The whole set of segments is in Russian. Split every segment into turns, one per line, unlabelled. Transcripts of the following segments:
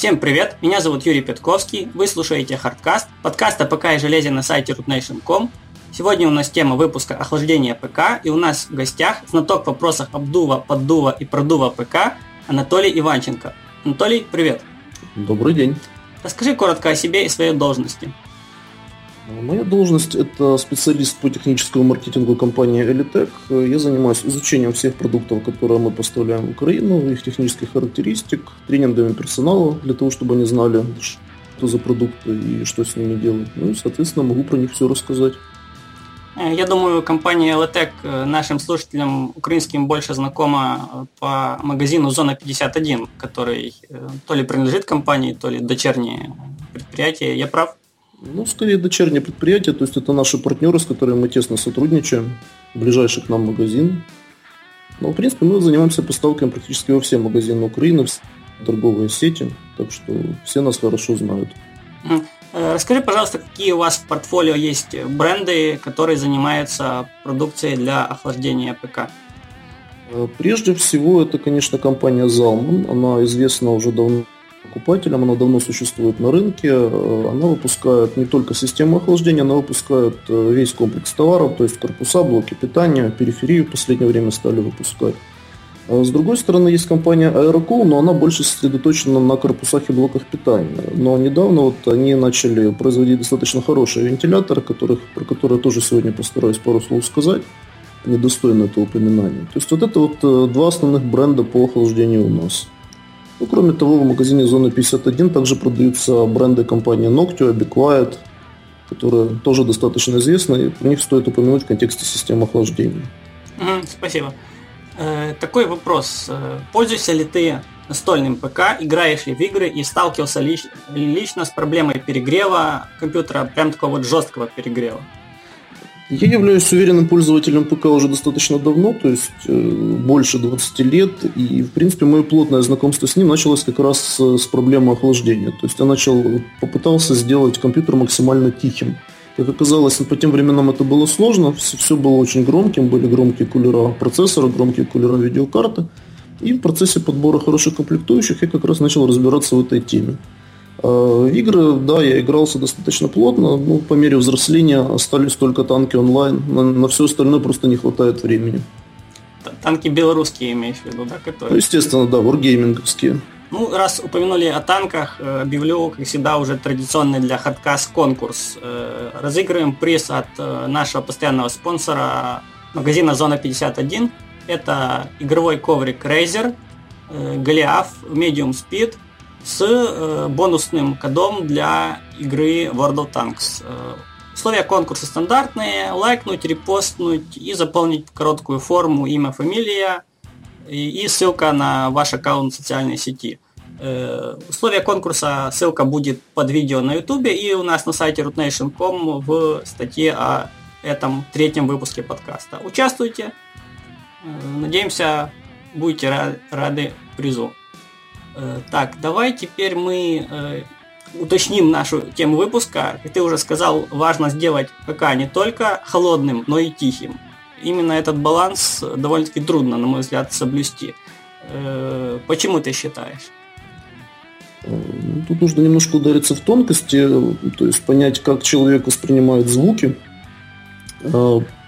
Всем привет, меня зовут Юрий Петковский, вы слушаете Hardcast, подкаст о ПК и железе на сайте rootnation.com. Сегодня у нас тема выпуска охлаждения ПК, и у нас в гостях знаток в вопросах обдува, поддува и продува ПК Анатолий Иванченко. Анатолий, привет.
Добрый день.
Расскажи коротко о себе и своей должности.
Моя должность – это специалист по техническому маркетингу компании Elitec. Я занимаюсь изучением всех продуктов, которые мы поставляем в Украину, их технических характеристик, тренингами персонала для того, чтобы они знали, что за продукты и что с ними делать. Ну и, соответственно, могу про них все рассказать.
Э, я думаю, компания Letec э, нашим слушателям украинским больше знакома э, по магазину Зона 51, который то ли принадлежит компании, то ли дочернее предприятие. Я прав?
Ну, скорее дочернее предприятие, то есть это наши партнеры, с которыми мы тесно сотрудничаем, ближайший к нам магазин. Но, в принципе, мы занимаемся поставками практически во все магазины Украины, все торговые сети, так что все нас хорошо знают.
Э, расскажи, пожалуйста, какие у вас в портфолио есть бренды, которые занимаются продукцией для охлаждения ПК?
Э, прежде всего, это, конечно, компания Zalman. Она известна уже давно покупателям, она давно существует на рынке. Э, она выпускает не только систему охлаждения, она выпускает э, весь комплекс товаров, то есть корпуса, блоки питания, периферию в последнее время стали выпускать. А с другой стороны, есть компания Aerocool, но она больше сосредоточена на корпусах и блоках питания. Но недавно вот они начали производить достаточно хорошие вентиляторы, которых, про которые я тоже сегодня постараюсь пару слов сказать. Они достойны этого упоминания. То есть вот это вот э, два основных бренда по охлаждению у нас. Ну, кроме того, в магазине Зона 51 также продаются бренды компании Noctio, Be Quiet, которые тоже достаточно известны, и про них стоит упомянуть в контексте системы охлаждения.
Угу, спасибо. Э, такой вопрос. Э, пользуешься ли ты настольным ПК, играешь ли в игры и сталкивался ли лично с проблемой перегрева компьютера, прям такого вот жесткого перегрева?
Я являюсь уверенным пользователем ПК уже достаточно давно, то есть э, больше 20 лет, и, в принципе, мое плотное знакомство с ним началось как раз с, с проблемы охлаждения. То есть я начал, попытался сделать компьютер максимально тихим. Как оказалось, по тем временам это было сложно, все, все было очень громким, были громкие кулера процессора, громкие кулера видеокарты. И в процессе подбора хороших комплектующих я как раз начал разбираться в этой теме. В э, игры, да, я игрался достаточно плотно, но по мере взросления остались только танки онлайн, на, на все остальное просто не хватает времени.
Танки белорусские имеешь в виду, да?
Которые... Ну, естественно, да, wargamingовские.
Ну, раз упомянули о танках, э, объявлю, как всегда, уже традиционный для Хадкас конкурс. Э, разыгрываем приз от нашего постоянного спонсора магазина Зона 51. Это игровой коврик Razer, Голиаф, Medium Speed – с э, бонусным кодом для игры World of Tanks. Э, условия конкурса стандартные. Лайкнуть, репостнуть и заполнить короткую форму имя, фамилия и, ссылка на ваш аккаунт в социальной сети. Э, условия конкурса, ссылка будет под видео на YouTube и у нас на сайте rootnation.com в статье о этом третьем выпуске подкаста. Участвуйте. Надеемся, будете рады призу. Э, так, давай теперь мы э, уточним нашу тему выпуска. Как ты уже сказал, важно сделать ПК не только холодным, но и тихим. Именно этот баланс довольно-таки трудно, на мой взгляд, соблюсти. Э, почему ты считаешь?
Тут нужно немножко удариться в тонкости, то есть понять, как человек воспринимает звуки.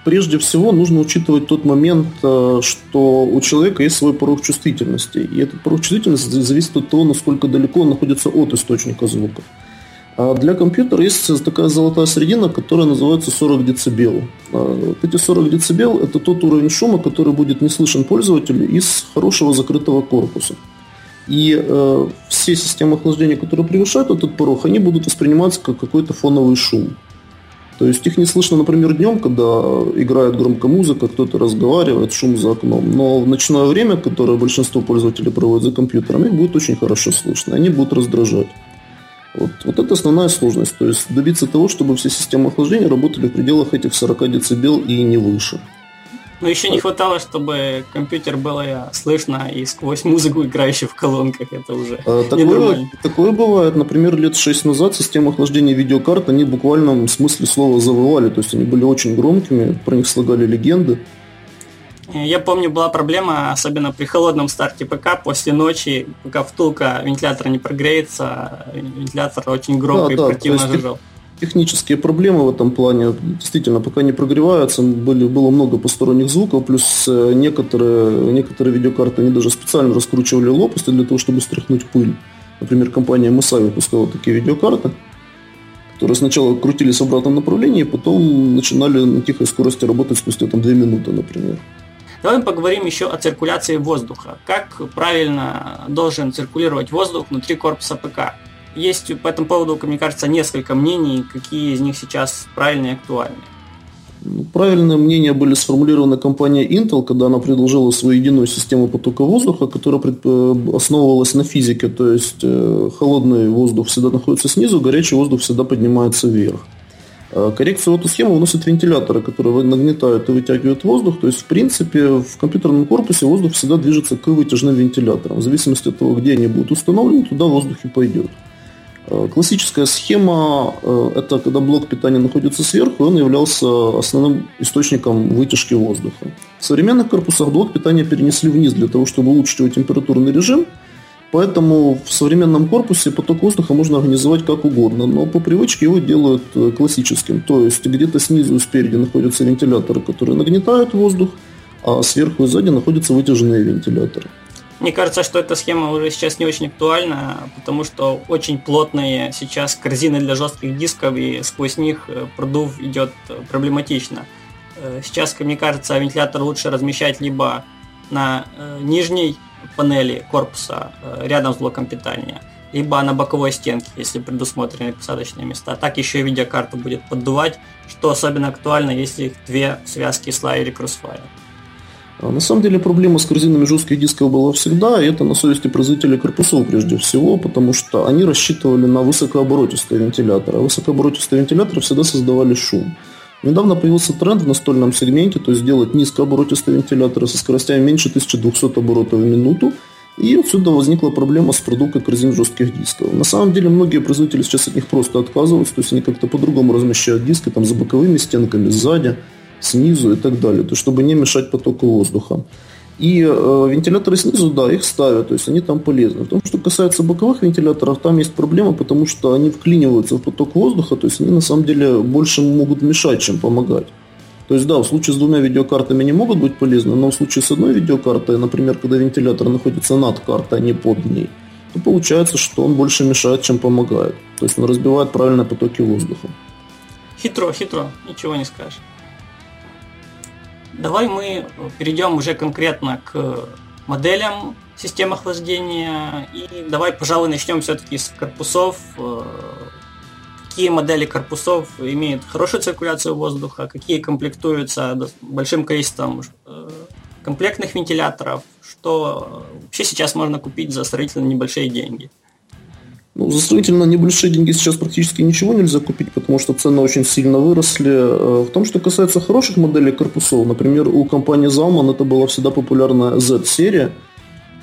Прежде всего нужно учитывать тот момент, э, что у человека есть свой порог чувствительности. И этот порог чувствительности зависит от того, насколько далеко он находится от источника звука. А для компьютера есть такая золотая средина, которая называется 40 дБ. А эти 40 дБ – это тот уровень шума, который будет не слышен пользователю из хорошего закрытого корпуса. И э, все системы охлаждения, которые превышают этот порог, они будут восприниматься как какой-то фоновый шум. То есть их не слышно, например, днем, когда играет громко музыка, кто-то разговаривает, шум за окном. Но в ночное время, которое большинство пользователей проводит за компьютером, их будет очень хорошо слышно. Они будут раздражать. Вот, вот это основная сложность. То есть добиться того, чтобы все системы охлаждения работали в пределах этих 40 дБ и не выше.
Но еще не хватало, чтобы компьютер было слышно и сквозь музыку, играющую в колонках. Это уже а,
такое, такое бывает. Например, лет 6 назад система охлаждения видеокарт, они в буквальном смысле слова завывали. То есть они были очень громкими, про них слагали легенды.
Я помню, была проблема, особенно при холодном старте ПК, после ночи, пока втулка вентилятора не прогреется, вентилятор очень громко да, и да, противно жужжал.
Технические проблемы в этом плане, действительно, пока не прогреваются, были, было много посторонних звуков, плюс э, некоторые, некоторые видеокарты, они даже специально раскручивали лопасти для того, чтобы стряхнуть пыль. Например, компания MSI выпускала такие видеокарты, которые сначала крутились в обратном направлении, потом начинали на тихой скорости работать спустя там 2 минуты, например.
Давай поговорим еще о циркуляции воздуха. Как правильно должен циркулировать воздух внутри корпуса ПК? Есть по этому поводу, мне кажется, несколько мнений, какие из них сейчас правильные и актуальны.
Ну, правильные мнения были сформулированы компанией Intel, когда она предложила свою единую систему потока воздуха, которая э, основывалась на физике, то есть э, холодный воздух всегда находится снизу, горячий воздух всегда поднимается вверх. А коррекцию в эту схему вносят вентиляторы, которые нагнетают и вытягивают воздух. То есть, в принципе, в компьютерном корпусе воздух всегда движется к вытяжным вентиляторам. В зависимости от того, где они будут установлены, туда воздух и пойдет. А классическая схема э, – это когда блок питания находится сверху, и он являлся основным источником вытяжки воздуха. В современных корпусах блок питания перенесли вниз для того, чтобы улучшить его температурный режим – Поэтому в современном корпусе поток воздуха можно организовать как угодно, но по привычке его делают э, классическим. То есть где-то снизу и спереди находятся вентиляторы, которые нагнетают воздух, а сверху и сзади находятся вытяженные вентиляторы.
Мне кажется, что эта схема уже сейчас не очень актуальна, потому что очень плотные сейчас корзины для жестких дисков, и сквозь них э, продув идет э, проблематично. Сейчас, мне кажется, вентилятор лучше размещать либо на нижней панели корпуса э, рядом с блоком питания, либо на боковой стенке, если предусмотрены посадочные места. Так еще и видеокарту будет поддувать, что особенно актуально, если их две связки слайд или Crossfire.
А на самом деле проблема с корзинами жестких дисков была всегда, и это на совести производителей корпусов прежде всего, потому что они рассчитывали на высокооборотистые вентиляторы, а высокооборотистые вентиляторы всегда создавали шум. Недавно появился тренд в настольном сегменте, то есть делать низкооборотистые вентиляторы со скоростями меньше 1200 оборотов в минуту, и отсюда возникла проблема с продукцией корзин жестких дисков. На самом деле многие производители сейчас от них просто отказываются, то есть они как-то по-другому размещают диски там за боковыми стенками, сзади, снизу и так далее, то чтобы не мешать потоку воздуха. И э, вентиляторы снизу, да, их ставят, то есть они там полезны. В том, что касается боковых вентиляторов, там есть проблема, потому что они вклиниваются в поток воздуха, то есть они на самом деле больше могут мешать, чем помогать. То есть да, в случае с двумя видеокартами они могут быть полезны, но в случае с одной видеокартой, например, когда вентилятор находится над картой, а не под ней, то получается, что он больше мешает, чем помогает. То есть он разбивает правильные потоки воздуха.
Хитро, хитро, ничего не скажешь. Давай мы перейдем уже конкретно к моделям систем охлаждения. И давай, пожалуй, начнем все-таки с корпусов. Э, какие модели корпусов имеют хорошую циркуляцию воздуха, какие комплектуются большим количеством э, комплектных вентиляторов, что вообще сейчас можно купить за сравнительно небольшие деньги.
Ну, за сравнительно небольшие деньги сейчас практически ничего нельзя купить, потому что цены очень сильно выросли. Э, в том, что касается хороших моделей корпусов, например, у компании Zalman это была всегда популярная Z-серия.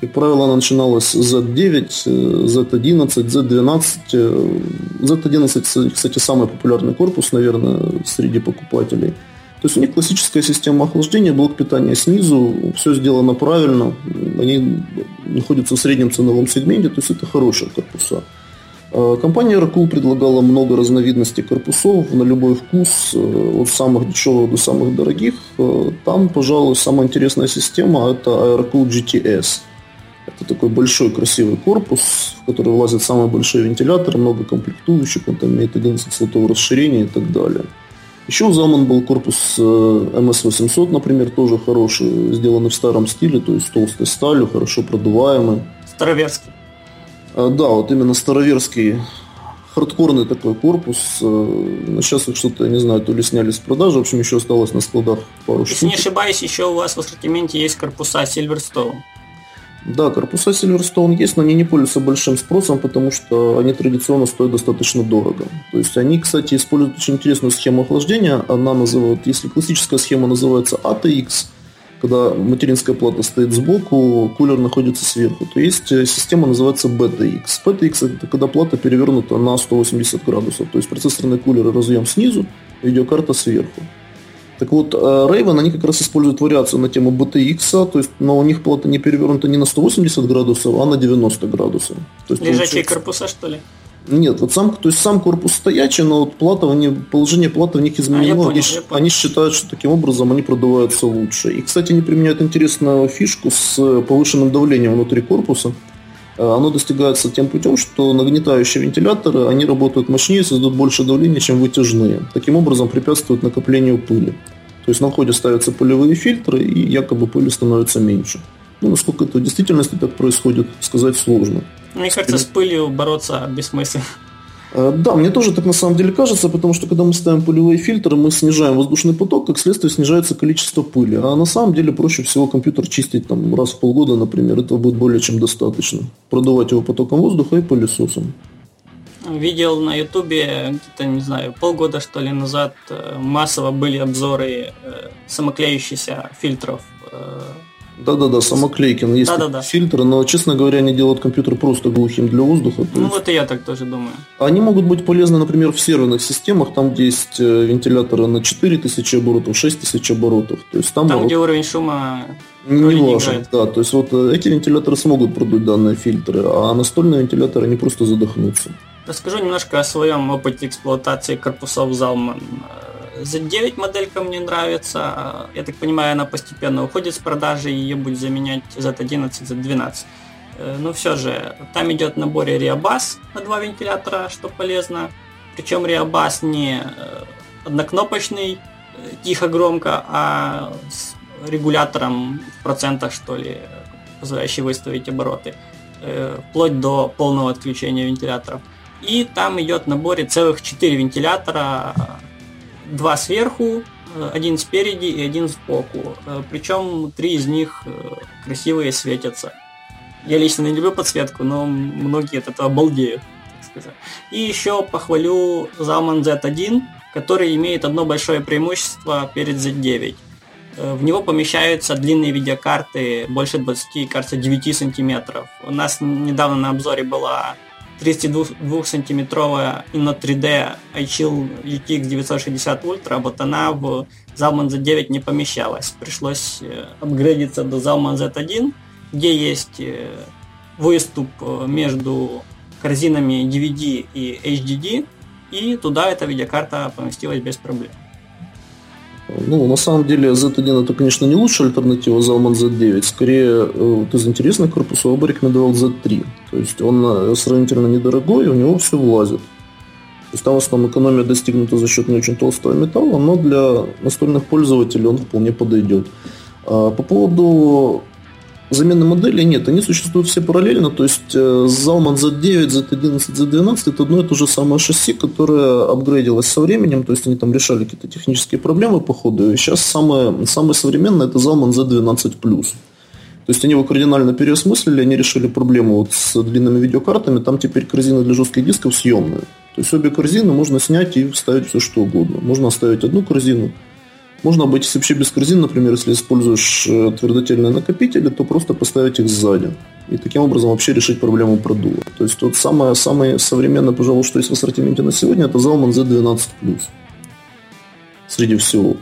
Как правило, она начиналась с Z9, Z11, Z12. Z11, кстати, самый популярный корпус, наверное, среди покупателей. То есть у них классическая система охлаждения, блок питания снизу, все сделано правильно, они находятся в среднем ценовом сегменте, то есть это хорошие корпуса. Э, компания Oracle предлагала много разновидностей корпусов на любой вкус, э, от самых дешевых до самых дорогих. Э, там, пожалуй, самая интересная система – это Oracle GTS. Это такой большой красивый корпус, в который влазят самые большие вентиляторы, много комплектующих, он там имеет 11 слотов расширения и так далее. Еще у Zaman был корпус MS800, например, тоже хороший, сделанный в старом стиле, то есть толстой сталью, хорошо продуваемый.
Староверский.
А, да, вот именно староверский хардкорный такой корпус. Э, сейчас их что-то, я не знаю, то ли сняли с продажи, в общем, еще осталось на складах пару
Если штук. не ошибаюсь, еще у вас в ассортименте есть корпуса Silverstone.
Да, корпуса Silverstone есть, но они не пользуются большим спросом, потому что они традиционно стоят достаточно дорого. То есть они, кстати, используют очень интересную схему охлаждения. Она называют, если классическая схема называется ATX, когда материнская плата стоит сбоку, кулер находится сверху, то есть э, система называется BTX. BTX это когда плата перевернута на 180 градусов, то есть процессорный кулер разъем снизу, видеокарта сверху. Так вот, Raven, они как раз используют вариацию на тему BTX, то есть, но у них плата не перевернута не на 180 градусов, а на 90 градусов. То
есть, Лежачие получается... корпуса, что ли?
Нет, вот сам, то есть сам корпус стоячий, но вот плата, они, положение платы в них изменено. А, понял, они, они считают, что таким образом они продуваются лучше. И, кстати, они применяют интересную фишку с повышенным давлением внутри корпуса. Э, оно достигается тем путем, что нагнетающие вентиляторы, они работают мощнее, создают больше давления, чем вытяжные. Таким образом препятствуют накоплению пыли. То есть на входе ставятся пылевые фильтры, и якобы пыли становится меньше. Ну, насколько это в действительности так происходит, сказать сложно.
Мне кажется, с пылью бороться бессмысленно.
Э, да, мне тоже так на самом деле кажется, потому что когда мы ставим пылевые фильтры, мы снижаем воздушный поток, как следствие снижается количество пыли. А на самом деле проще всего компьютер чистить там раз в полгода, например, этого будет более чем достаточно. Продувать его потоком воздуха и пылесосом.
Видел на ютубе где-то, не знаю, полгода что ли назад э, массово были обзоры э, самоклеющихся фильтров
да-да-да, самоклейки. Но есть Да-да-да. фильтры, но, честно говоря, они делают компьютер просто глухим для воздуха.
Ну есть... вот и я так тоже думаю.
Они могут быть полезны, например, в серверных системах, там, где есть э, вентиляторы на 4000 оборотов, 6000 оборотов. То есть там,
там вот... где уровень шума
не важен, да. То есть вот э, эти вентиляторы смогут продуть данные фильтры, а настольные вентиляторы они просто задохнутся.
Расскажу немножко о своем опыте эксплуатации корпусов Zalman. Z9 моделька мне нравится. Я так понимаю, она постепенно уходит с продажи, и ее будет заменять Z11, Z12. Но все же, там идет в наборе Riabas на два вентилятора, что полезно. Причем Riabas не э, однокнопочный, э, тихо-громко, а с регулятором в процентах, что ли, позволяющий выставить обороты, э, вплоть до полного отключения вентиляторов. И там идет в наборе целых 4 вентилятора два сверху, э, один спереди и один сбоку. Э, Причем три из них э, красивые светятся. Я лично не люблю подсветку, но многие от этого балдеют. И еще похвалю Zalman Z1, который имеет одно большое преимущество перед Z9. В него помещаются длинные видеокарты больше 20, кажется, 9 сантиметров. У нас недавно на обзоре была 32-сантиметровая Inno 3D iChill UTX 960 Ultra, вот она в Zalman Z9 не помещалась. Пришлось э, апгрейдиться до Zalman Z1, где есть э, выступ э, между корзинами DVD и HDD, и туда эта видеокарта поместилась без проблем.
Ну, на самом деле, Z1 это, конечно, не лучшая альтернатива Zalman Z9. Скорее, вот из интересных корпусов я бы рекомендовал Z3. То есть он э, сравнительно недорогой, у него все влазит. То есть там в основном экономия достигнута за счет не очень толстого металла, но для настольных пользователей он вполне подойдет. А по поводу замены моделей нет, они существуют все параллельно, то есть Zalman Z9, Z11, Z12 это одно и то же самое шасси, которое апгрейдилось со временем, то есть они там решали какие-то технические проблемы по ходу, и сейчас самое, самое современное это Zalman Z12+. То есть они его кардинально переосмыслили, они решили проблему вот с длинными видеокартами, там теперь корзина для жестких дисков съемная. То есть обе корзины можно снять и вставить все что угодно. Можно оставить одну корзину, можно обойтись вообще без корзин, например, если используешь э, твердотельные накопители, то просто поставить их сзади. И таким образом вообще решить проблему продува. То есть вот самое, самое современное, пожалуй, что есть в ассортименте на сегодня, это Zalman Z12+. Среди всего.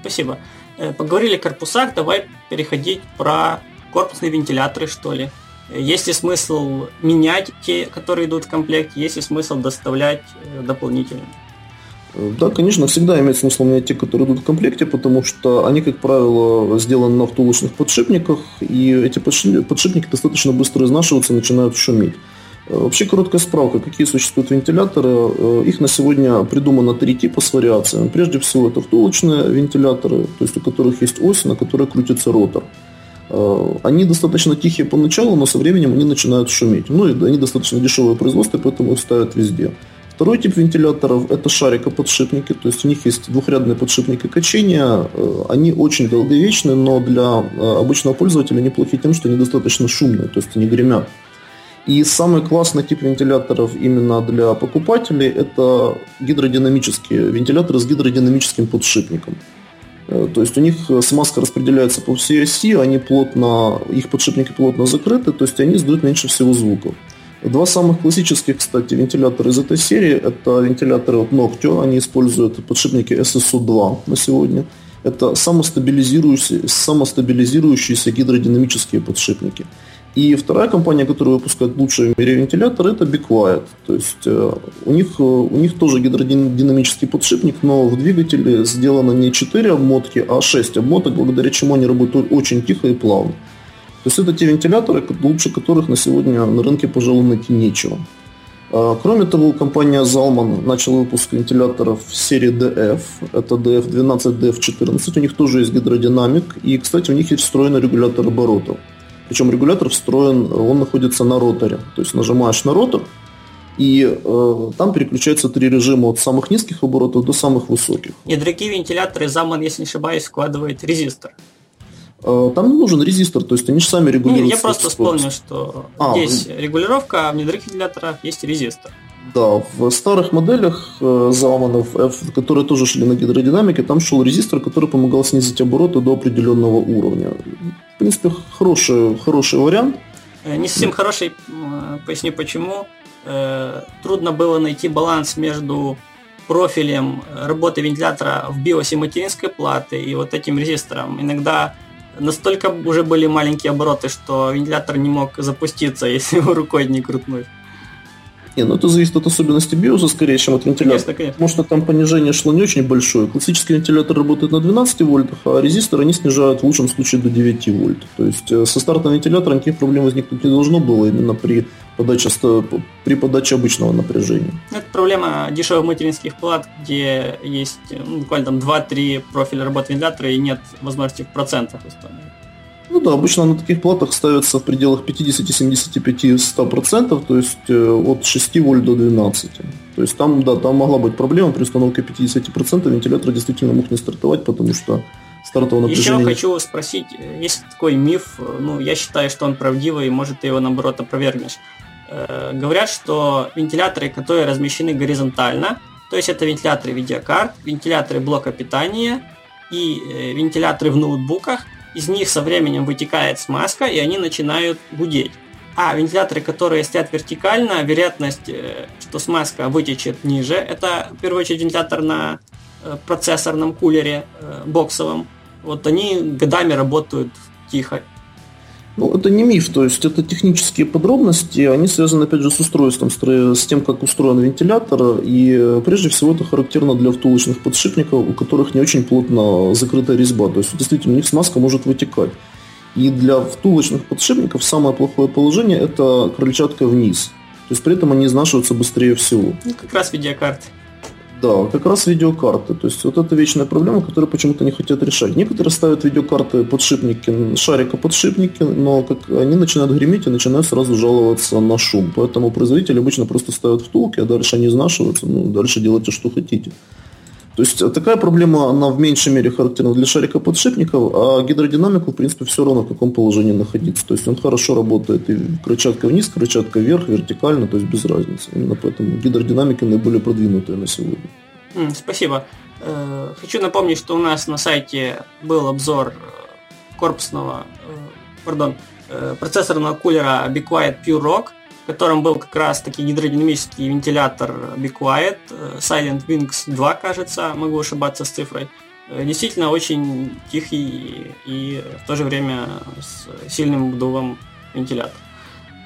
спасибо. Э, поговорили о корпусах, давай переходить про корпусные вентиляторы, что ли. Есть ли смысл менять те, которые идут в комплекте, есть ли смысл доставлять э, дополнительно?
Да, конечно, всегда имеет смысл менять те, которые идут в комплекте, потому что они, как правило, сделаны на втулочных подшипниках, и эти подшипники достаточно быстро изнашиваются начинают шуметь. Э, вообще короткая справка, какие существуют вентиляторы. Э, их на сегодня придумано три типа с вариациями. Прежде всего это втулочные вентиляторы, то есть у которых есть ось, на которой крутится ротор. Э, они достаточно тихие поначалу, но со временем они начинают шуметь. Ну и они достаточно дешевое производство, поэтому их ставят везде. Второй тип вентиляторов – это шарикоподшипники, то есть у них есть двухрядные подшипники качения. Э, они очень долговечны, но для э, обычного пользователя неплохи тем, что они достаточно шумные, то есть они гремят. И самый классный тип вентиляторов именно для покупателей – это гидродинамические вентиляторы с гидродинамическим подшипником. Э, то есть у них смазка распределяется по всей оси, они плотно, их подшипники плотно закрыты, то есть они издают меньше всего звуков. Два самых классических, кстати, вентилятора из этой серии – это вентиляторы от Noctio. Они используют подшипники SSU-2 на сегодня. Это самостабилизирующиеся, самостабилизирующиеся гидродинамические подшипники. И вторая компания, которая выпускает лучшие в мире вентиляторы, это Be Quiet. То есть э, у них, э, у них тоже гидродинамический подшипник, но в двигателе сделано не 4 обмотки, а 6 обмоток, благодаря чему они работают очень тихо и плавно. То есть это те вентиляторы, лучше которых на сегодня на рынке, пожалуй, найти нечего. А, кроме того, компания Zalman начала выпуск вентиляторов серии DF. Это DF12, DF14. У них тоже есть гидродинамик. И, кстати, у них есть встроенный регулятор оборотов. Причем регулятор встроен, он находится на роторе. То есть нажимаешь на ротор, и э, там переключаются три режима от самых низких оборотов до самых высоких.
И дорогие вентиляторы Заман, если не ошибаюсь, вкладывает резистор.
Э, там не нужен резистор, то есть они же сами регулируют.
Нет, я просто вспомнил, что а, есть вы... регулировка, а в недорогих вентиляторах есть резистор.
Да, в старых моделях э, Залманов F, которые тоже шли на гидродинамике, там шел резистор, который помогал снизить обороты до определенного уровня. В принципе, хороший, хороший вариант.
Э, не совсем хороший, э, поясню почему. Трудно было найти баланс между профилем работы вентилятора в биосе материнской платы и вот этим резистором. Иногда настолько уже были маленькие обороты, что вентилятор не мог запуститься, если его рукой не крутнуть.
Не, ну это зависит от особенностей биоса скорее, чем от вентилятора. Конечно, конечно. Потому что там понижение шло не очень большое. Классический вентилятор работает на 12 вольтах, а резистор они снижают в лучшем случае до 9 вольт. То есть э, со стартом вентилятора никаких проблем возникнуть не должно было именно при подаче, при подаче обычного напряжения.
Это проблема дешевых материнских плат, где есть ну, буквально там 2-3 профиля работы вентилятора и нет возможности в процентах установить.
Ну да, обычно на таких платах ставятся в пределах 50, 75, 100%, то есть э, от 6 вольт до 12. То есть там, да, там могла быть проблема при установке 50%, вентилятор действительно мог не стартовать, потому что стартового напряжения...
Еще хочу спросить, э, есть такой миф, э, ну, я считаю, что он правдивый, может ты его, наоборот, опровергнешь. Э, говорят, что вентиляторы, которые размещены горизонтально, то есть это вентиляторы видеокарт, вентиляторы блока питания и э, вентиляторы в ноутбуках, из них со временем вытекает смазка, и они начинают гудеть. А вентиляторы, которые стоят вертикально, вероятность, э, что смазка вытечет ниже, это в первую очередь вентилятор на э, процессорном кулере э, боксовом. Вот они годами работают тихо.
Ну, это не миф, то есть это технические подробности, они связаны, опять же, с устройством, с тем, как устроен вентилятор, и прежде всего это характерно для втулочных подшипников, у которых не очень плотно закрытая резьба, то есть действительно у них смазка может вытекать. И для втулочных подшипников самое плохое положение – это крыльчатка вниз. То есть при этом они изнашиваются быстрее всего.
Ну, как раз видеокарты.
Да, как раз видеокарты. То есть вот это вечная проблема, которую почему-то не хотят решать. Некоторые ставят видеокарты подшипники, шарика подшипники, но как они начинают греметь и начинают сразу жаловаться на шум. Поэтому производители обычно просто ставят втулки, а дальше они изнашиваются, ну дальше делайте что хотите. То есть такая проблема, она в меньшей мере характерна для шарика подшипников, а гидродинамику, в принципе, все равно в каком положении находиться. То есть он хорошо работает и крыльчатка вниз, крыльчатка вверх, вертикально, то есть без разницы. Именно поэтому гидродинамики наиболее продвинутые на сегодня.
Спасибо. Э, хочу напомнить, что у нас на сайте был обзор э, корпусного, э, пардон, процессорного кулера Be Quiet Pure Rock – в котором был как раз таки гидродинамический вентилятор Be Quiet, э, Silent Wings 2, кажется, могу ошибаться с цифрой. Э, действительно очень тихий и в то же время с сильным вдувом вентилятор.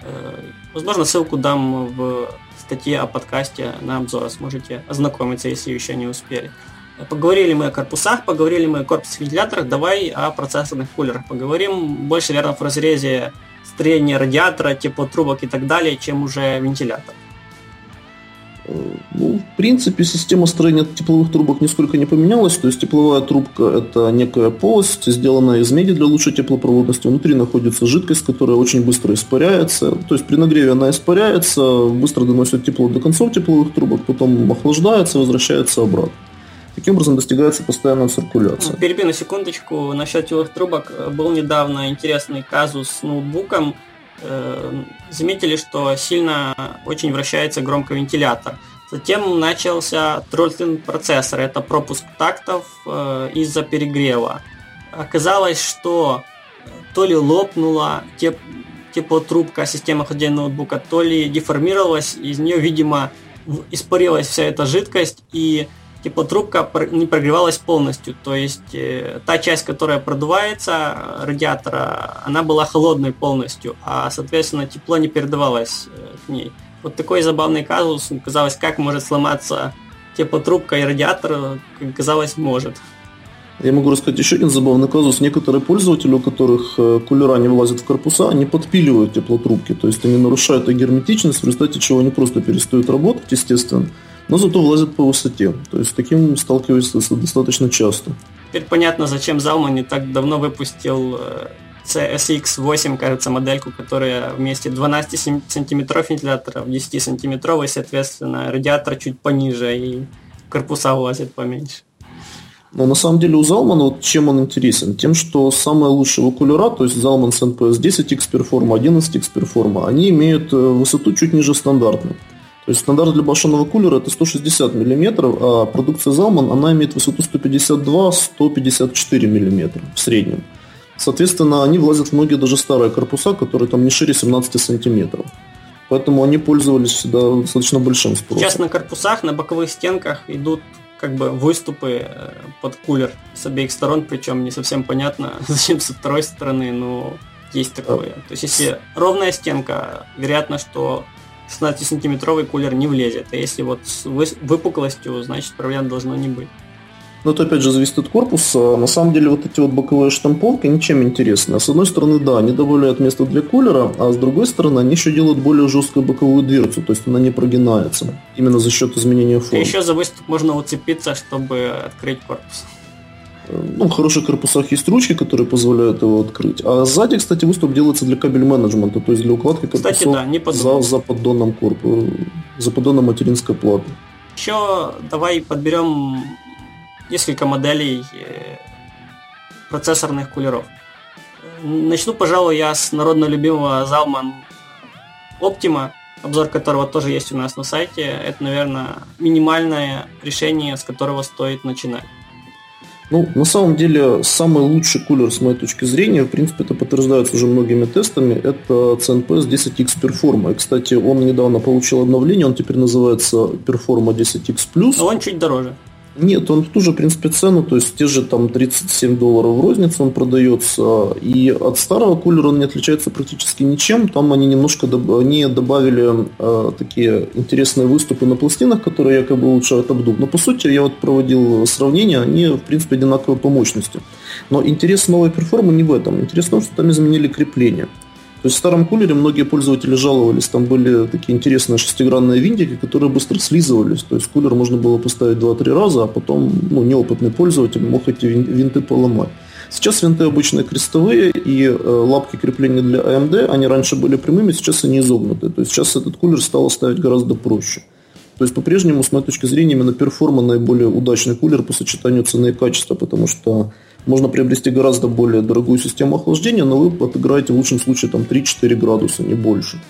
Э, возможно, ссылку дам в статье о подкасте на обзор, сможете ознакомиться, если еще не успели. Поговорили мы о корпусах, поговорили мы о корпусах вентиляторах, давай о процессорных кулерах поговорим. Больше, наверное, в разрезе строение радиатора, теплотрубок и так далее, чем уже вентилятор.
Ну, в принципе, система строения тепловых трубок нисколько не поменялась. То есть тепловая трубка – это некая полость, сделанная из меди для лучшей теплопроводности. Внутри находится жидкость, которая очень быстро испаряется. То есть при нагреве она испаряется, быстро доносит тепло до концов тепловых трубок, потом охлаждается, возвращается обратно. Таким образом достигается постоянная циркуляция.
Ну, перебью на секундочку. Насчет телых трубок был недавно интересный казус с ноутбуком. Э, заметили, что сильно очень вращается громковентилятор. Затем начался тротлинг процессора. Это пропуск тактов э, из-за перегрева. Оказалось, что то ли лопнула теп теплотрубка системы охлаждения ноутбука, то ли деформировалась, из нее, видимо, испарилась вся эта жидкость, и теплотрубка не прогревалась полностью. То есть э, та часть, которая продувается радиатора, она была холодной полностью, а, соответственно, тепло не передавалось э, к ней. Вот такой забавный казус. Казалось, как может сломаться теплотрубка и радиатор, казалось, может.
Я могу рассказать еще один забавный казус. Некоторые пользователи, у которых э, кулера не влазят в корпуса, они подпиливают теплотрубки. То есть они нарушают герметичность, в результате чего они просто перестают работать, естественно, но зато влазят по высоте. То есть с таким сталкиваются достаточно часто.
Теперь понятно, зачем Залман не так давно выпустил э, CSX8, кажется, модельку, которая вместе 12 сантиметров вентилятора, 10 сантиметровый, соответственно, радиатор чуть пониже и корпуса влазит поменьше.
Но на самом деле у Залмана, вот чем он интересен? Тем, что самые лучшие кулера, то есть Залман с NPS 10X Performa, 11X Performa, они имеют э, высоту чуть ниже стандартной. То есть стандарт для башенного кулера это 160 мм, а продукция Залман, она имеет высоту 152-154 мм в среднем. Соответственно, они влазят в многие даже старые корпуса, которые там не шире 17 сантиметров. Поэтому они пользовались всегда достаточно большим спросом.
Сейчас на корпусах, на боковых стенках идут как бы выступы э, под кулер с обеих сторон, причем не совсем понятно, зачем со второй стороны, но есть такое. То есть если ровная стенка, вероятно, что 16-сантиметровый кулер не влезет, а если вот с выпуклостью, значит проблем должно не быть.
Но это опять же зависит от корпуса. На самом деле вот эти вот боковые штамповки ничем интересны. С одной стороны, да, они добавляют место для кулера, а с другой стороны, они еще делают более жесткую боковую дверцу, то есть она не прогинается. Именно за счет изменения формы.
И еще за выступ можно уцепиться, чтобы открыть корпус.
Ну, в хороших корпусах есть ручки, которые позволяют его открыть. А сзади, кстати, выступ делается для кабель менеджмента, то есть для укладки корпусов
кстати, да, не
за, за поддоном корпуса, за поддоном материнской платы.
Еще давай подберем несколько моделей э, процессорных кулеров. Начну, пожалуй, я с народно любимого Zalman Optima, обзор которого тоже есть у нас на сайте. Это, наверное, минимальное решение, с которого стоит начинать.
Ну, на самом деле, самый лучший кулер, с моей точки зрения, в принципе, это подтверждается уже многими тестами, это CNPS 10X Performa. И, кстати, он недавно получил обновление, он теперь называется Performa 10X Plus.
Но он чуть дороже.
Нет, он в ту в принципе, цену, то есть те же там 37 долларов в розницу он продается, и от старого кулера он не отличается практически ничем, там они немножко доб- они добавили э, такие интересные выступы на пластинах, которые якобы улучшают обдув, но по сути я вот проводил сравнение, они в принципе одинаковые по мощности. Но интерес новой перформы не в этом, интерес в том, что там изменили крепление. То есть в старом кулере многие пользователи жаловались, там были такие интересные шестигранные винтики, которые быстро слизывались. То есть кулер можно было поставить 2-3 раза, а потом ну, неопытный пользователь мог эти винты поломать. Сейчас винты обычные крестовые и э, лапки крепления для AMD, они раньше были прямыми, сейчас они изогнуты. То есть сейчас этот кулер стало ставить гораздо проще. То есть по-прежнему, с моей точки зрения, именно перформа наиболее удачный кулер по сочетанию цены и качества, потому что можно приобрести гораздо более дорогую систему охлаждения, но вы отыграете в лучшем случае там 3-4 градуса, не больше.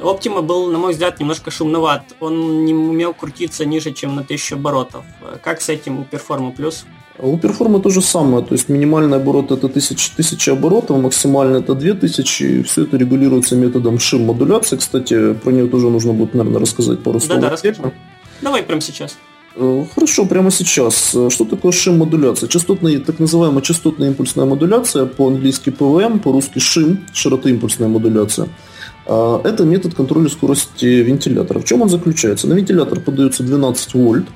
Optima был, на мой взгляд, немножко шумноват. Он не умел крутиться ниже, чем на 1000 оборотов. Как с этим у Performa Plus?
У Performa то же самое, то есть минимальный оборот это 1000, 1000 оборотов, максимально это 2000, и все это регулируется методом шим-модуляции. Кстати, про нее тоже нужно будет, наверное, рассказать пару слов.
Да, да, Давай прямо сейчас.
Э, хорошо, прямо сейчас. Э, что такое шим-модуляция? Частотная, так называемая частотная импульсная модуляция, по-английски PWM, по-русски шим, широтоимпульсная модуляция. А, это метод контроля скорости вентилятора. В чем он заключается? На вентилятор подается 12 вольт,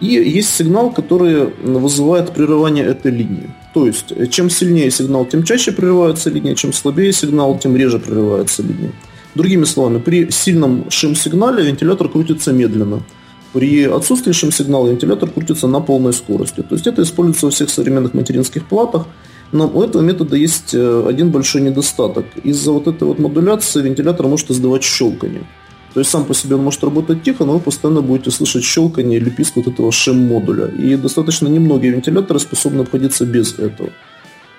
и есть сигнал, который вызывает прерывание этой линии. То есть, э, чем сильнее сигнал, тем чаще прерывается линия, чем слабее сигнал, тем реже прерывается линия. Другими словами, при сильном шим-сигнале вентилятор крутится медленно – при отсутствии шум-сигнала вентилятор крутится на полной скорости. То есть это используется во всех современных материнских платах. Но у этого метода есть э, один большой недостаток. Из-за вот этой вот модуляции вентилятор может издавать щелканье. То есть сам по себе он может работать тихо, но вы постоянно будете слышать щелканье или писк вот этого шим-модуля. И достаточно немногие вентиляторы способны обходиться без этого.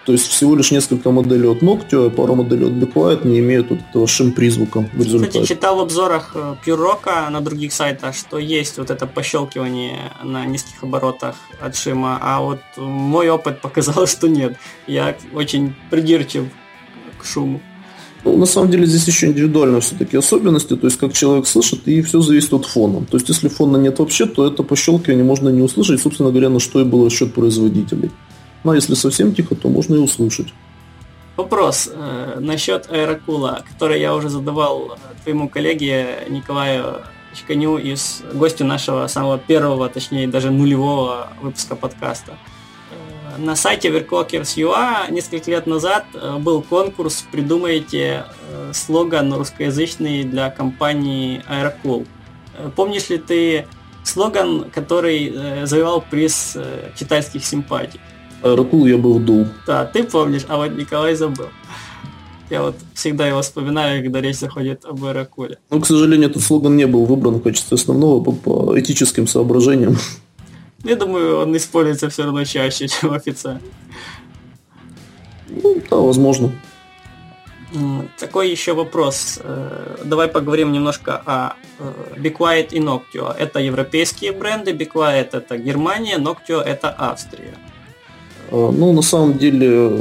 То есть всего лишь несколько моделей от Noctio и пару моделей от Backlight не имеют вот этого шим-призвука в
результате. Кстати, читал в обзорах э, Pure Rock на других сайтах, что есть вот это пощелкивание на низких оборотах от шима, а вот мой опыт показал, что нет. Я очень придирчив к шуму.
Ну, на самом деле здесь еще индивидуально все-таки особенности, то есть как человек слышит, и все зависит от фона. То есть если фона нет вообще, то это пощелкивание можно не услышать, собственно говоря, на что и было счет производителей. Ну а если совсем тихо, то можно и услышать.
Вопрос э, насчет аэрокула, который я уже задавал э, твоему коллеге Николаю Чканю из гостю нашего самого первого, точнее даже нулевого выпуска подкаста. Э, на сайте Overclockers.ua несколько лет назад э, был конкурс «Придумайте слоган русскоязычный для компании Aerocool». Помнишь ли ты слоган, который завоевал приз китайских симпатий?
Аэрокул я бы вдул.
Да, ты помнишь, а вот Николай забыл. Я вот всегда его вспоминаю, когда речь заходит об Аэрокуле.
Ну, к сожалению, этот слоган не был выбран в качестве основного по, по этическим соображениям.
Я думаю, он используется все равно чаще, чем официально.
Ну, да, возможно.
Такой еще вопрос. Э, давай поговорим немножко о э, Be Quiet и Noctio. Это европейские бренды, Be Quiet это Германия, Noctio это Австрия.
А, ну, на самом деле,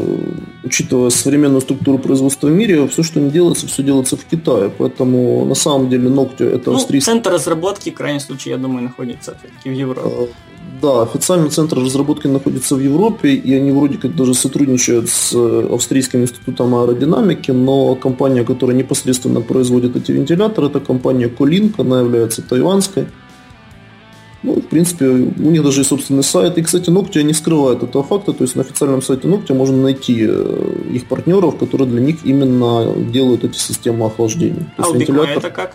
учитывая современную структуру производства в мире, все, что не делается, все делается в Китае. Поэтому, на самом деле, ногти это
ну,
австрийский...
Центр разработки, в крайнем случае, я думаю, находится все-таки в Европе. А,
да, официальный центр разработки находится в Европе, и они вроде как даже сотрудничают с э, Австрийским институтом аэродинамики, но компания, которая непосредственно производит эти вентиляторы, это компания Колинк, она является тайванской. Ну, в принципе, у них даже есть собственный сайт. И, кстати, Noctia не скрывает этого факта. То есть на официальном сайте Noctia можно найти э, их партнеров, которые для них именно делают эти системы охлаждения.
То а есть вентилятор... это как?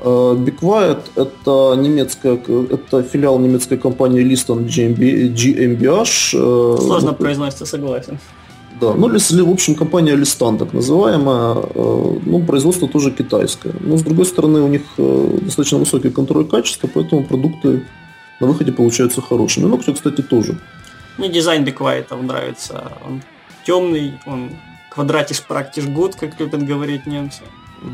Э, Be Quiet – это немецкая, это филиал немецкой компании Liston GmbH.
Э, Сложно произносится, согласен.
Да, ну, в общем, компания Листан, так называемая, э, ну, производство тоже китайское. Но, с другой стороны, у них э, достаточно высокий контроль качества, поэтому продукты на выходе получаются хорошими. Ну, кстати, тоже.
Мне дизайн Беквайта нравится. Он темный, он квадратиш практиш гуд, как любят говорить немцы.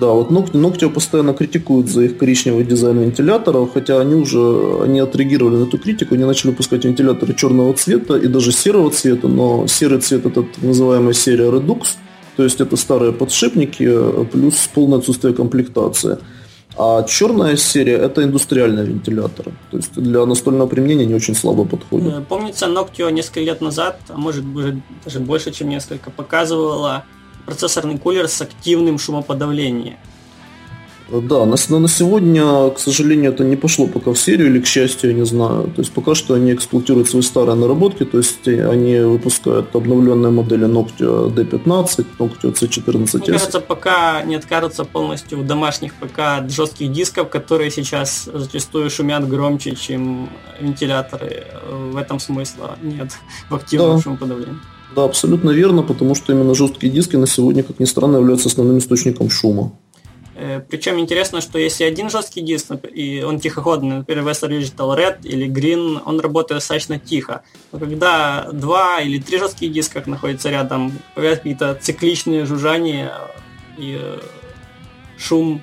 Да, вот Noctio постоянно критикуют за их коричневый дизайн вентиляторов, хотя они уже они отреагировали на эту критику, они начали выпускать вентиляторы черного цвета и даже серого цвета, но серый цвет это так называемая серия Redux, то есть это старые подшипники плюс полное отсутствие комплектации. А черная серия это индустриальные вентиляторы. То есть для настольного применения не очень слабо подходит. Э,
помнится, Noctio несколько лет назад, а может даже больше, чем несколько, показывала процессорный кулер с активным шумоподавлением.
Да, на, на сегодня, к сожалению, это не пошло пока в серию, или к счастью, я не знаю. То есть пока что они эксплуатируют свои старые наработки, то есть они выпускают обновленные модели Noctio D15, Noctio C14. Мне
кажется, пока не откажутся полностью в домашних ПК от жестких дисков, которые сейчас зачастую шумят громче, чем вентиляторы. В этом смысла нет в активном да. шумоподавлении.
Да, абсолютно верно, потому что именно жесткие диски на сегодня, как ни странно, являются основным источником шума.
Э, Причем интересно, что если один жесткий диск, и он тихоходный, например, Western Digital Red или Green, он работает достаточно тихо. Но когда два или три жестких диска находятся рядом, какие-то цикличные жужжания и э, шум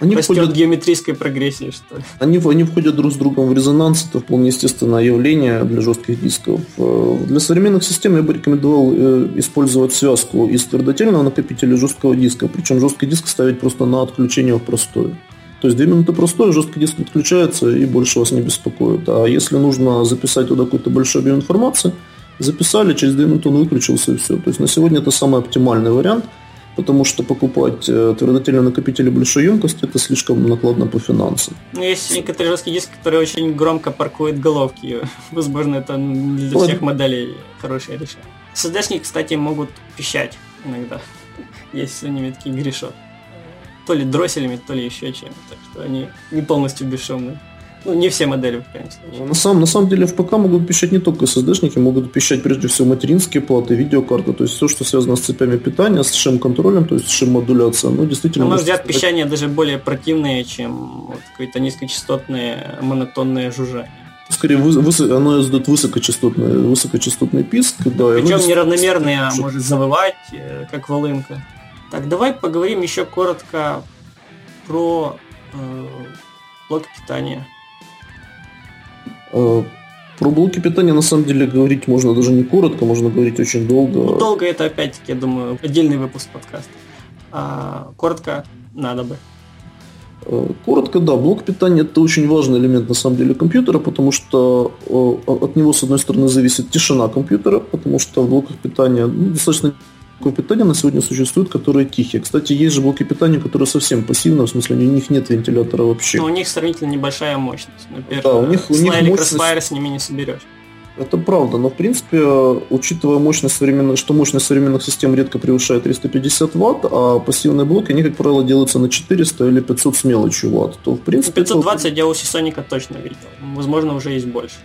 они Растет входят... геометрийской прогрессии, что ли?
Они, они входят друг с другом в резонанс, это вполне естественное явление для жестких дисков. Э, для современных систем я бы рекомендовал э, использовать связку из твердотельного накопителя и жесткого диска, причем жесткий диск ставить просто на отключение в простое. То есть 2 минуты простой, жесткий диск отключается и больше вас не беспокоит. А если нужно записать туда какой-то большой объем информации, записали, через 2 минуты он выключился и все. То есть на сегодня это самый оптимальный вариант – потому что покупать э, твердотельные накопители большой емкости это слишком накладно по финансам.
Ну, есть некоторые жесткие диски, которые очень громко паркуют головки. Возможно, это для вот. всех моделей хорошее решение. SSD-шники, кстати, могут пищать иногда. Есть с ними такие грешок. То ли дросселями, то ли еще чем. Так что они не полностью бесшумные. Ну, не все модели, конечно.
На самом, на самом деле в ПК могут пищать не только SSD-шники, могут пищать прежде всего материнские платы, видеокарты, то есть все, что связано с цепями питания, с шим-контролем, то есть шим-модуляция. Ну, действительно...
На мой взгляд, пищание даже более противное, чем вот какое-то низкочастотное монотонное жужжание.
Скорее, вы, вы, оно издает высокочастотный, высокочастотный писк. Да,
Причем неравномерный, а может завывать, э, как волынка. Так, давай поговорим еще коротко про э, блок питания.
Э, про блоки питания на самом деле говорить можно даже не коротко, можно говорить очень долго.
Ну, долго это опять-таки, я думаю, отдельный выпуск подкаста. А коротко надо бы.
Э, коротко, да, блок питания это очень важный элемент на самом деле компьютера, потому что э, от него, с одной стороны, зависит тишина компьютера, потому что в блоках питания ну, достаточно блоки питания на сегодня существуют, которые тихие. Кстати, есть же блоки питания, которые совсем пассивные, в смысле, у них нет вентилятора вообще.
Но у них сравнительно небольшая мощность. Например,
да, у них, у них
мощность... с ними не соберешь.
Это правда, но в принципе, учитывая мощность современных, что мощность современных систем редко превышает 350 ватт, а пассивные блоки, они, как правило, делаются на 400 или 500 с мелочью ватт, то в принципе...
520 это... я у Сисоника точно видел, возможно, уже есть больше.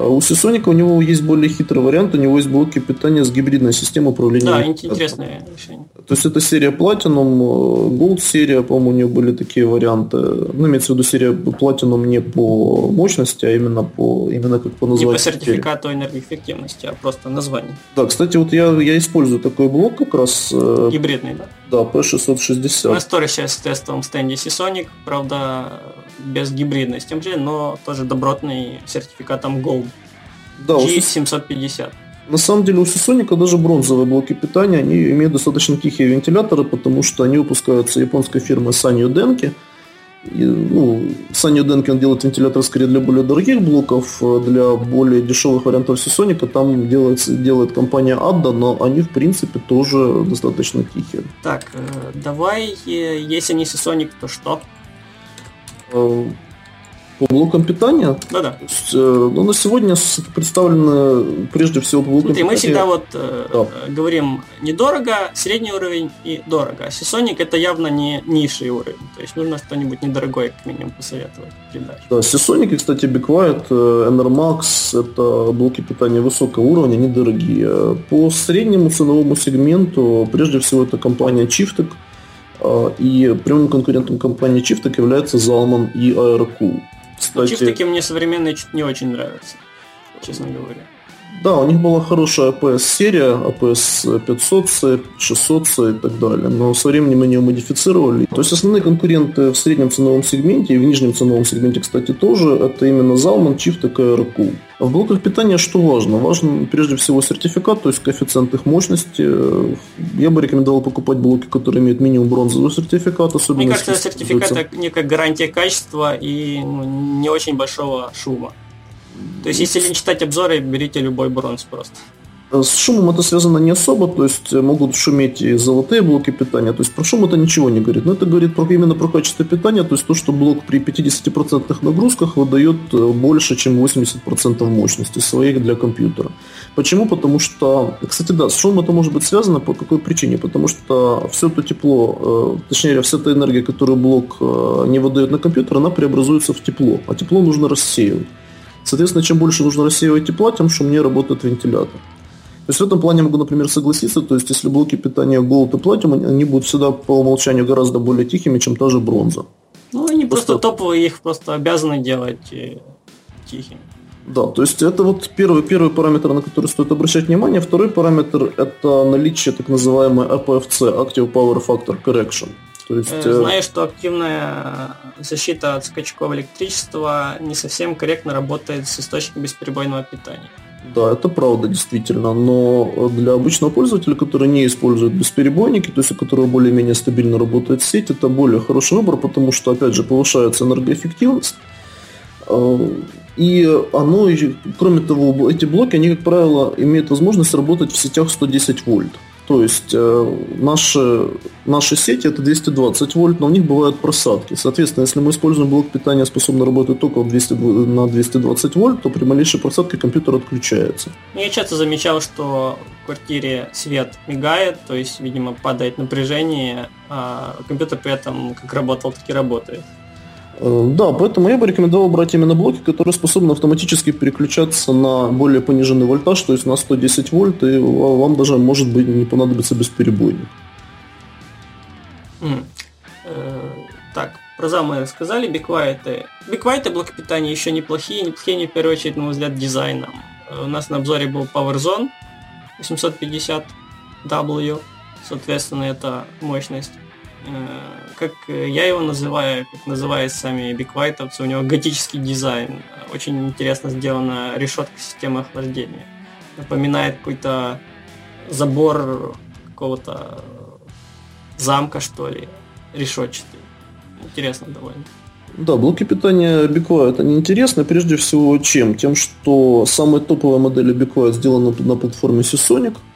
А у Seasonic у него есть более хитрый вариант, у него есть блоки питания с гибридной системой управления.
Да, интересное решение.
То есть это серия Platinum, э, Gold серия, по-моему, у нее были такие варианты. Ну, имеется в виду серия Platinum не по мощности, а именно по именно как по названию. Не
по сертификату энергоэффективности, а просто название.
Да, кстати, вот я, я использую такой блок как раз.
Э, Гибридный, да?
Да, P660.
У нас тоже сейчас в тестовом стенде Seasonic, правда, без гибридности MG, но тоже добротный сертификатом Gold. Да, G750.
На самом деле у Seasonic даже бронзовые блоки питания, они имеют достаточно тихие вентиляторы, потому что они выпускаются японской фирмой Sanyo Denki. И, ну, Sanyo Denki он делает вентилятор скорее для более дорогих блоков, а для более дешевых вариантов Seasonic там делается, делает компания Adda, но они в принципе тоже достаточно тихие.
Так, э, давай, э, если не Seasonic, то что?
Э, по блокам питания?
Да-да.
Э, ну, на сегодня представлены прежде всего по блокам
Смотри, питания. мы всегда вот э, да. говорим недорого, средний уровень и дорого. А Сисоник это явно не низший уровень. То есть нужно что-нибудь недорогое, как минимум, посоветовать передачу.
Да, Сисоники, кстати, Be Quiet, Enermax это блоки питания высокого уровня, недорогие. По среднему ценовому сегменту, прежде всего, это компания а, и прямым конкурентом компании Chiftek является Zalman и AeroCool.
Кстати, Чифтеки мне современные чуть не очень нравятся, честно говоря.
Да, у них была хорошая APS-серия, APS 500, 600 и так далее, но со временем они ее модифицировали. То есть основные конкуренты в среднем ценовом сегменте и в нижнем ценовом сегменте, кстати, тоже, это именно Zalman, Chift и KRQ. А в блоках питания что важно? Важен прежде всего сертификат, то есть коэффициент их мощности. Я бы рекомендовал покупать блоки, которые имеют минимум бронзовый сертификат, особенно...
Мне кажется, сертификат это некая гарантия качества и ну, не очень большого шума. То есть, если не читать обзоры, берите любой бронз просто.
С шумом это связано не особо, то есть э, могут шуметь и золотые блоки питания, то есть про шум это ничего не говорит, но это говорит про, именно про качество питания, то есть то, что блок при 50% нагрузках выдает э, больше, чем 80% мощности своих для компьютера. Почему? Потому что, кстати, да, с шумом это может быть связано по какой причине? Потому что все это тепло, э, точнее, вся эта энергия, которую блок не выдает на компьютер, она преобразуется в тепло, а тепло нужно рассеивать. Соответственно, чем больше нужно рассеивать тепла, тем шумнее работает вентилятор. То есть в этом плане могу, например, согласиться, то есть если блоки питания Gold и Platinum, они будут всегда по умолчанию гораздо более тихими, чем та же бронза.
Ну, они просто, просто топовые, их просто обязаны делать э, тихими.
Да, то есть это вот первый, первый параметр, на который стоит обращать внимание. Второй параметр – это наличие так называемой APFC – Active Power Factor Correction.
То есть, э, Знаю, что активная защита от скачков электричества не совсем корректно работает с источником бесперебойного питания.
Да, это правда, действительно. Но для обычного пользователя, который не использует бесперебойники, то есть у которого более-менее стабильно работает сеть, это более хороший выбор, потому что, опять же, повышается энергоэффективность. Э, и оно, кроме того, эти блоки, они, как правило, имеют возможность работать в сетях 110 вольт. То есть э, наши, наши сети это 220 вольт, но у них бывают просадки. Соответственно, если мы используем блок питания, способный работать только 200, на 220 вольт, то при малейшей просадке компьютер отключается.
Я часто замечал, что в квартире свет мигает, то есть, видимо, падает напряжение, а компьютер при этом как работал, так и работает.
Э, да, поэтому я бы рекомендовал брать именно блоки, которые способны автоматически переключаться на более пониженный вольтаж, то есть на 110 вольт, и вам даже может быть не понадобится бесперебойник.
Mm. так, про зам мы сказали, биквайты. Биквайты блоки питания еще неплохие, неплохие не в первую очередь, на мой взгляд, дизайном. Э, у нас на обзоре был PowerZone 850W, соответственно, это мощность как я его называю, как называют сами биквайтовцы, у него готический дизайн. Очень интересно сделана решетка системы охлаждения. Напоминает какой-то забор какого-то замка, что ли, решетчатый. Интересно довольно.
Да, блоки питания BigQuiet это неинтересно, прежде всего чем? Тем, что самая топовая модель BigQuiet сделана на платформе Seasonic, э,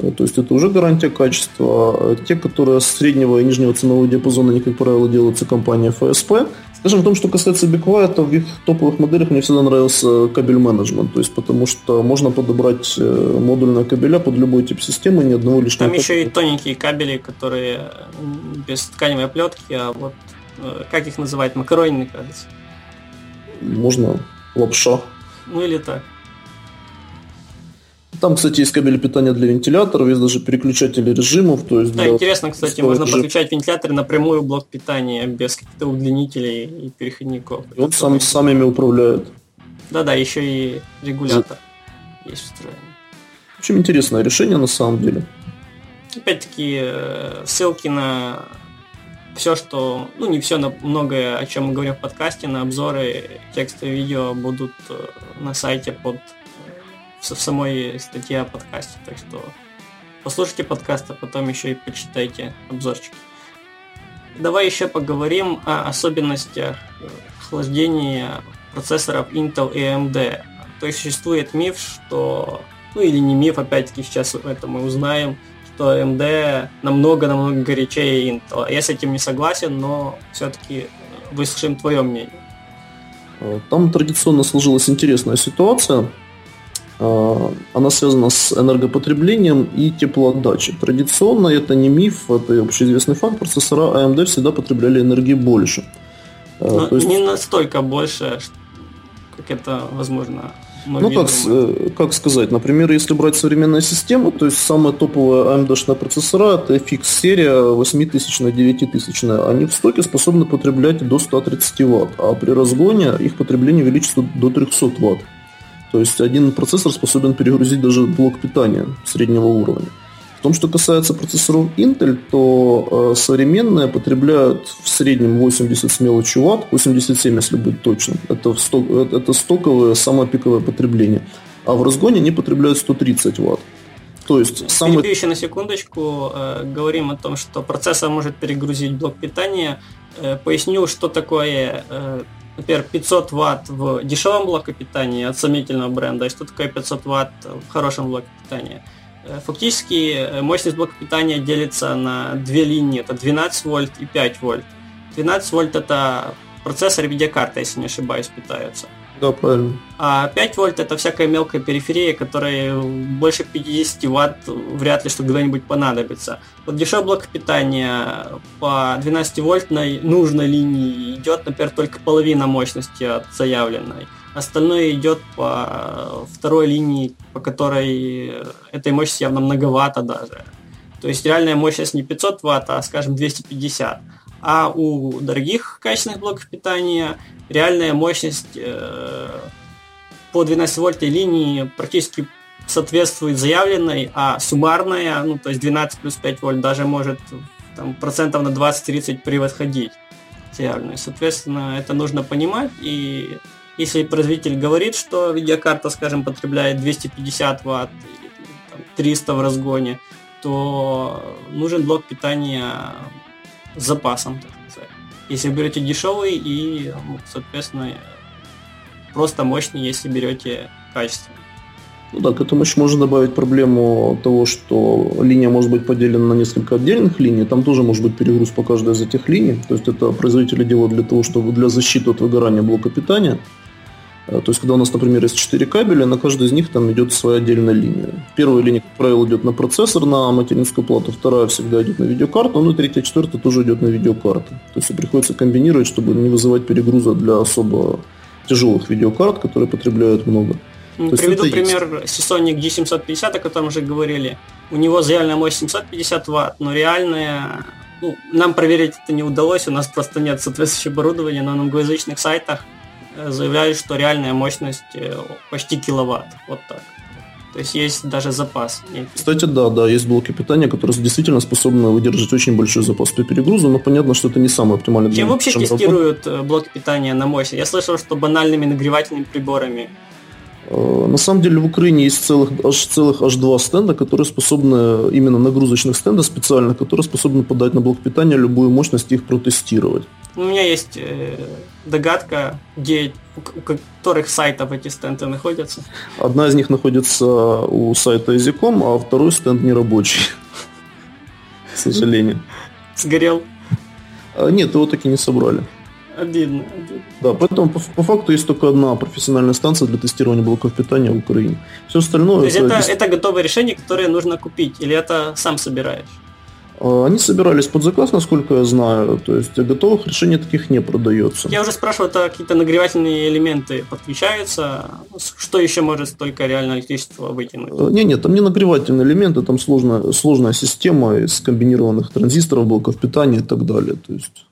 то есть это уже гарантия качества. А те, которые с среднего и нижнего ценового диапазона, они, как правило, делаются компания FSP. Скажем, в том, что касается BigQuiet, то в их топовых моделях мне всегда нравился кабель менеджмент, то есть потому что можно подобрать э, модульные кабеля под любой тип системы, ни одного лишнего.
Там еще и тоненькие кабели, которые без тканевой оплетки, а вот э, как их называть, макаронины, кажется.
Можно лапша.
Ну или так.
Там, кстати, есть кабель питания для вентиляторов, есть даже переключатели режимов. То есть
да, интересно, кстати, можно режим. подключать вентиляторы напрямую в блок питания без каких-то удлинителей и переходников.
И он сам, сам ими управляет.
Да-да, еще и регулятор За... есть встроенный.
Очень интересное решение на самом деле.
Опять-таки, э, ссылки на все, что, ну не все, но многое, о чем мы говорим в подкасте, на обзоры, текстовые видео будут э, на сайте под в самой статье о подкасте. Так что послушайте подкаст, а потом еще и почитайте обзорчики. Давай еще поговорим о особенностях охлаждения процессоров Intel и AMD. То есть существует миф, что... Ну или не миф, опять-таки сейчас это мы узнаем, что AMD намного-намного горячее Intel. Я с этим не согласен, но все-таки выслушаем твое мнение.
Там традиционно сложилась интересная ситуация. А, она связана с энергопотреблением и теплоотдачей. Традиционно это не миф, это общеизвестный факт, процессора AMD всегда потребляли энергии больше.
А, Но То есть... Не настолько больше, как это возможно
ну, как, э, как сказать, например, если брать современные системы, то есть самая топовая AMD-шная процессора, это FX-серия 8000 на 9000, они в стоке способны потреблять до 130 Вт, а при разгоне их потребление увеличится до 300 Вт. То есть один процессор способен перегрузить даже блок питания среднего уровня. В том, что касается процессоров Intel, то э, современные потребляют в среднем 80 с мелочью ватт, 87, если быть точным. Это, сток, э, это стоковое, самое пиковое потребление. А в разгоне они потребляют 130 ватт.
То есть самый... еще на секундочку. Э, говорим о том, что процессор может перегрузить блок питания. Э, поясню, что такое э, например, 500 ватт в дешевом блоке питания от сомнительного бренда, и что такое 500 ватт в хорошем блоке питания. Э, фактически э, мощность блока питания делится на две линии, это 12 вольт и 5 вольт. 12 вольт это процессор и видеокарта, если не ошибаюсь, питаются.
Да, правильно.
А 5 вольт это всякая мелкая периферия, которая больше 50 ватт вряд ли что когда-нибудь понадобится. Вот дешевый блок питания по 12 вольтной нужной линии идет, например, только половина мощности от заявленной. Остальное идет по второй линии, по которой этой мощности явно многовато даже. То есть реальная мощность не 500 ватт, а, скажем, 250. А у дорогих качественных блоков питания реальная мощность э, по 12 вольтой линии практически соответствует заявленной, а суммарная, ну то есть 12 плюс 5 вольт даже может там, процентов на 20-30 превосходить заявленную. Соответственно, это нужно понимать и если производитель говорит, что видеокарта, скажем, потребляет 250 ватт или там, 300 в разгоне, то нужен блок питания с запасом, так сказать. Если берете дешевый и, ну, соответственно, просто мощный, если берете качественный.
Ну да, к этому еще можно добавить проблему того, что линия может быть поделена на несколько отдельных линий, там тоже может быть перегруз по каждой из этих линий. То есть это производители делают для того, чтобы для защиты от выгорания блока питания. Э, то есть, когда у нас, например, есть 4 кабеля, на каждой из них там идет своя отдельная линия. Первая линия, как правило, идет на процессор, на материнскую плату, вторая всегда идет на видеокарту, ну и третья, четвертая тоже идет на видеокарту. То есть, приходится комбинировать, чтобы не вызывать перегруза для особо тяжелых видеокарт, которые потребляют много.
Ну, приведу пример есть. Seasonic G750, о котором уже говорили. У него заявленная мощность 750 ватт, но реальная ну, нам проверить это не удалось, у нас просто нет соответствующего оборудования, на англоязычных сайтах заявляют, что реальная мощность э, почти киловатт. Вот так. То есть есть даже запас.
Кстати, да, да, есть блоки питания, которые действительно способны выдержать очень большой запас при перегрузу, но понятно, что это не самый оптимальный
Чем вообще тестируют работы. Э, блоки питания на мощность? Я слышал, что банальными нагревательными приборами.
Э, на самом деле в Украине есть целых, аж, целых аж два стенда, которые способны, именно нагрузочных стенда специально, которые способны подать на блок питания любую мощность и их протестировать.
У меня есть э, догадка, где у которых сайтов эти стенды находятся.
Одна из них находится у сайта Языком, а второй стенд не рабочий. К сожалению.
Сгорел?
А, нет, его таки не собрали.
Обидно,
Да, поэтому по, по факту есть только одна профессиональная станция для тестирования блоков питания в Украине. Все остальное...
То есть это, это, это готовое решение, которое нужно купить, или это сам собираешь?
А, они собирались под заказ, насколько я знаю, то есть готовых решений таких не продается.
Я уже спрашивал, это какие-то нагревательные элементы подключаются, что еще может столько реально электричества вытянуть?
А, не, нет, там не нагревательные элементы, там сложная, сложная система из комбинированных транзисторов, блоков питания и так далее. То есть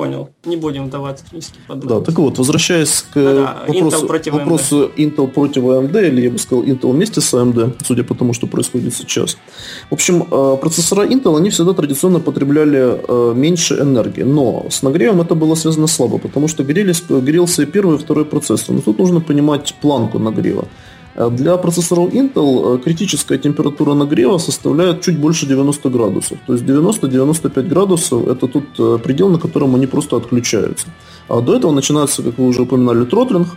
понял. Не будем вдаваться в технические
подробности. Да, так вот, возвращаясь к да, вопросу, Intel против вопросу AMD. Intel против AMD, или я бы сказал Intel вместе с AMD, судя по тому, что происходит сейчас. В общем, э, процессора Intel, они всегда традиционно потребляли э, меньше энергии, но с нагревом это было связано слабо, потому что грелись, грелся и первый, и второй процессор. Но тут нужно понимать планку нагрева. Э, для процессоров Intel э, критическая температура нагрева составляет чуть больше 90 градусов. То есть 90-95 градусов это тот э, предел, на котором они просто отключаются. А до этого начинается, как вы уже упоминали, тротлинг.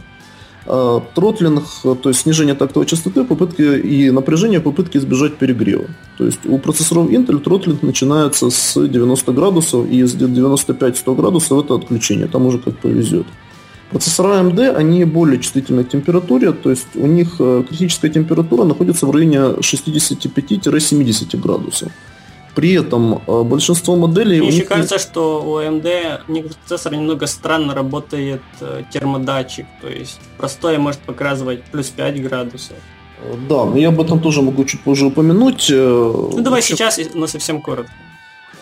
Тротлинг, то есть снижение тактовой частоты попытки и напряжения попытки избежать перегрева. То есть у процессоров Intel тротлинг начинается с 90 градусов и с 95-100 градусов это отключение. Там уже как повезет. Процессора AMD, они более чувствительны к температуре, то есть у них э, критическая температура находится в районе 65-70 градусов. При этом э, большинство моделей...
Мне еще кажется, что у AMD процессор немного странно работает э, термодатчик, то есть простое может показывать плюс 5 градусов.
Да, но я об этом тоже могу чуть позже упомянуть.
Ну давай общем... сейчас, но совсем коротко.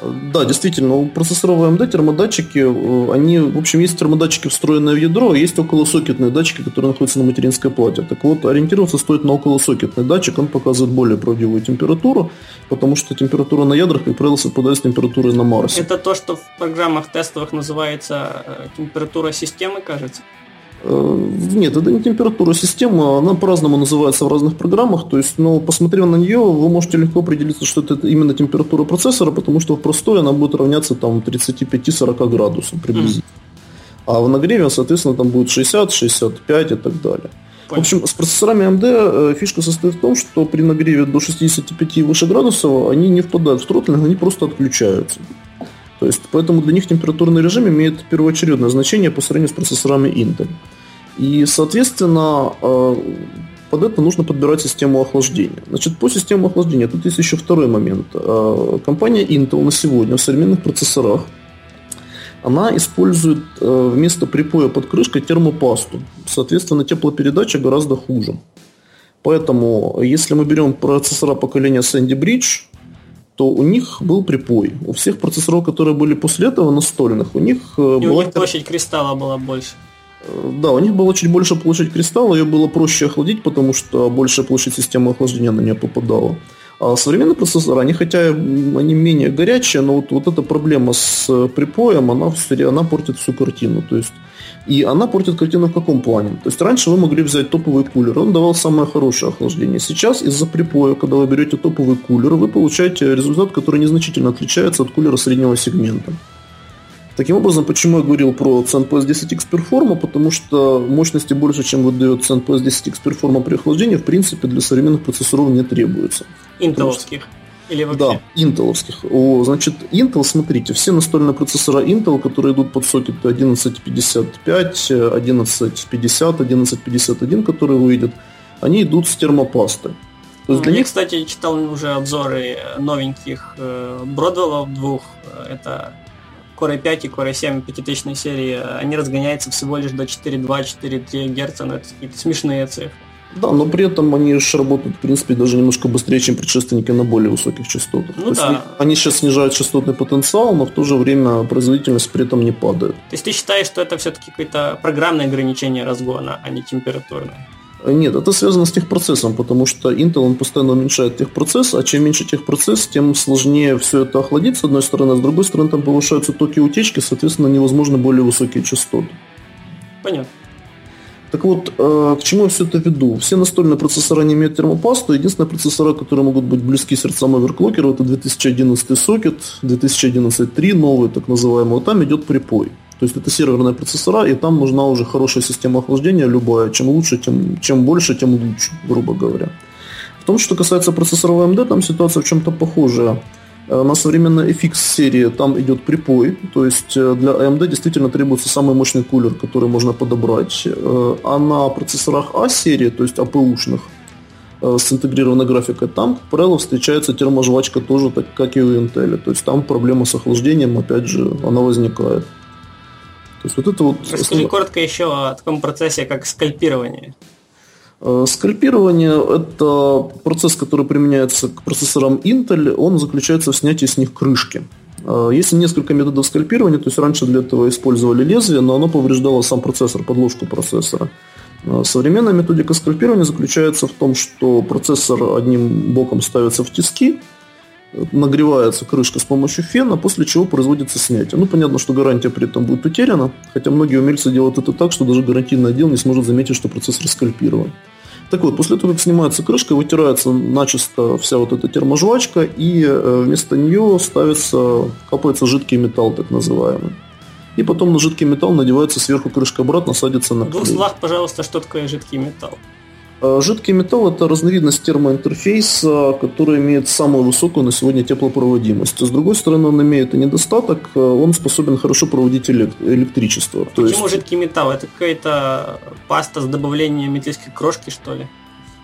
Да, действительно, у процессоров AMD термодатчики, э, они, в общем, есть термодатчики, встроенные в ядро, а есть околосокетные датчики, которые находятся на материнской плате. Так вот, ориентироваться стоит на околосокетный датчик, он показывает более правдивую температуру, потому что температура на ядрах, как правило, совпадает с температурой на Марсе.
Это то, что в программах тестовых называется э, температура системы, кажется?
Э, нет, это не температура системы, она по-разному называется в разных программах, то есть, но посмотрев на нее, вы можете легко определиться, что это именно температура процессора, потому что в простой она будет равняться там 35-40 градусам приблизительно. А в нагреве, соответственно, там будет 60, 65 и так далее. В общем, с процессорами AMD э, фишка состоит в том, что при нагреве до 65 и выше градусов они не впадают в тротлинг, они просто отключаются. То есть, поэтому для них температурный режим имеет первоочередное значение по сравнению с процессорами Intel. И, соответственно, э, под это нужно подбирать систему охлаждения. Значит, по системе охлаждения тут есть еще второй момент. Э, компания Intel на сегодня в современных процессорах она использует э, вместо припоя под крышкой термопасту. Соответственно, теплопередача гораздо хуже. Поэтому, если мы берем процессора поколения Sandy Bridge, то у них был припой. У всех процессоров, которые были после этого настольных, у них
И была... у них площадь кристалла была больше.
Да, у них было чуть больше площадь кристалла, ее было проще охладить, потому что большая площадь системы охлаждения на нее попадала. А современные процессоры, они хотя они менее горячие, но вот, вот эта проблема с припоем, она, она портит всю картину. То есть, и она портит картину в каком плане? То есть раньше вы могли взять топовый кулер, он давал самое хорошее охлаждение. Сейчас из-за припоя, когда вы берете топовый кулер, вы получаете результат, который незначительно отличается от кулера среднего сегмента. Таким образом, почему я говорил про CentOS 10X Performa, потому что мощности больше, чем выдает CentOS 10X Performa при охлаждении, в принципе, для современных процессоров не требуется.
Интеловских? Или вообще?
Да, интеловских. О, значит, Intel, смотрите, все настольные процессоры Intel, которые идут под сокеты 1155, 1150, 1151, которые выйдут, они идут с термопастой.
То есть для Я, них... кстати, читал уже обзоры новеньких э, Бродвеллов двух. Это Core 5 и Core 7 5000 серии, они разгоняются всего лишь до 4.2-4.3 Гц, это какие-то смешные цифры.
Да, но при этом они же работают, в принципе, даже немножко быстрее, чем предшественники на более высоких частотах. Ну, то да. есть они сейчас снижают частотный потенциал, но в то же время производительность при этом не падает.
То есть ты считаешь, что это все-таки какое-то программное ограничение разгона, а не температурное?
Нет, это связано с техпроцессом, потому что Intel он постоянно уменьшает техпроцесс, а чем меньше техпроцесс, тем сложнее все это охладить, с одной стороны, а с другой стороны там повышаются токи утечки, соответственно, невозможно более высокие частоты.
Понятно.
Так вот, э, к чему я все это веду? Все настольные процессора не имеют термопасту. Единственные процессора, которые могут быть близки сердцам оверклокера, это 2011 сокет, 2011.3, новый так называемый. Вот там идет припой. То есть это серверные процессора, и там нужна уже хорошая система охлаждения, любая. Чем лучше, тем, чем больше, тем лучше, грубо говоря. В том, что касается процессоров AMD, там ситуация в чем-то похожая. Э, на современной FX серии там идет припой, то есть э, для AMD действительно требуется самый мощный кулер, который можно подобрать. Э, а на процессорах A серии, то есть APU-шных, с интегрированной графикой, там, как правило, встречается терможвачка тоже, так как и у Intel. То есть там проблема с охлаждением, опять же, она возникает.
То есть вот это вот... Расскажи коротко еще о таком процессе, как скальпирование.
Э, скальпирование – это процесс, который применяется к процессорам Intel, он заключается в снятии с них крышки. Э, есть несколько методов скальпирования, то есть раньше для этого использовали лезвие, но оно повреждало сам процессор, подложку процессора. Э, современная методика скальпирования заключается в том, что процессор одним боком ставится в тиски, нагревается крышка с помощью фена, после чего производится снятие. Ну, понятно, что гарантия при этом будет утеряна, хотя многие умельцы делают это так, что даже гарантийный отдел не сможет заметить, что процессор скальпирован. Так вот, после того, как снимается крышка, вытирается начисто вся вот эта терможвачка, и э, вместо нее ставится, капается жидкий металл, так называемый. И потом на жидкий металл надевается сверху крышка обратно, садится на.
В двух словах, пожалуйста, что такое жидкий металл?
Э, жидкий металл – это разновидность термоинтерфейса, который имеет самую высокую на сегодня теплопроводимость. С другой стороны, он имеет и недостаток, э, он способен хорошо проводить электричество.
Почему есть... жидкий металл? Это какая-то паста с добавлением металлической крошки, что ли?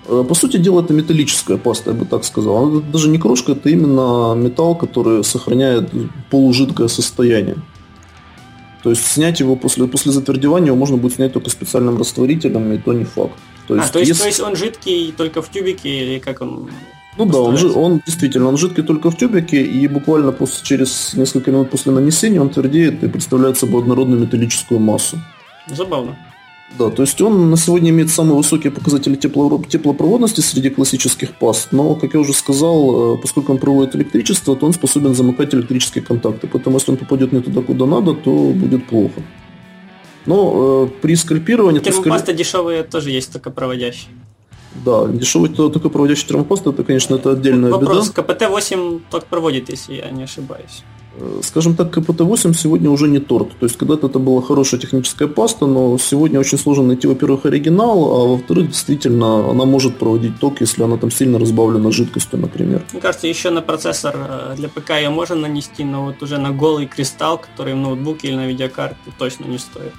Э, по сути дела, это металлическая паста, я бы так сказал. Она даже не крошка, это именно металл, который сохраняет полужидкое состояние. То есть снять его после, после затвердевания его можно будет снять только специальным растворителем, и то не факт.
То есть, а, то есть, если... то есть он жидкий только в тюбике или как он?
Ну да, он, он действительно, он жидкий только в тюбике, и буквально после, через несколько минут после нанесения он твердеет и представляет собой однородную металлическую массу.
Забавно.
Да, то есть он на сегодня имеет самые высокие показатели тепло, теплопроводности среди классических паст, но, как я уже сказал, э, поскольку он проводит электричество, то он способен замыкать электрические контакты, поэтому если он попадет не туда, куда надо, то будет плохо. Но э, при скальпировании...
Термопаста скаль... дешевые тоже есть, только проводящие.
Да, дешевый только проводящий термопаст, это, конечно, это отдельная
Вопрос,
беда.
КПТ-8 только проводит, если я не ошибаюсь.
Э, скажем так, КПТ-8 сегодня уже не торт. То есть когда-то это была хорошая техническая паста, но сегодня очень сложно найти, во-первых, оригинал, а во-вторых, действительно, она может проводить ток, если она там сильно разбавлена жидкостью, например.
Мне кажется, еще на процессор э, для ПК ее можно нанести, но вот уже на голый кристалл, который в ноутбуке или на видеокарте точно не стоит.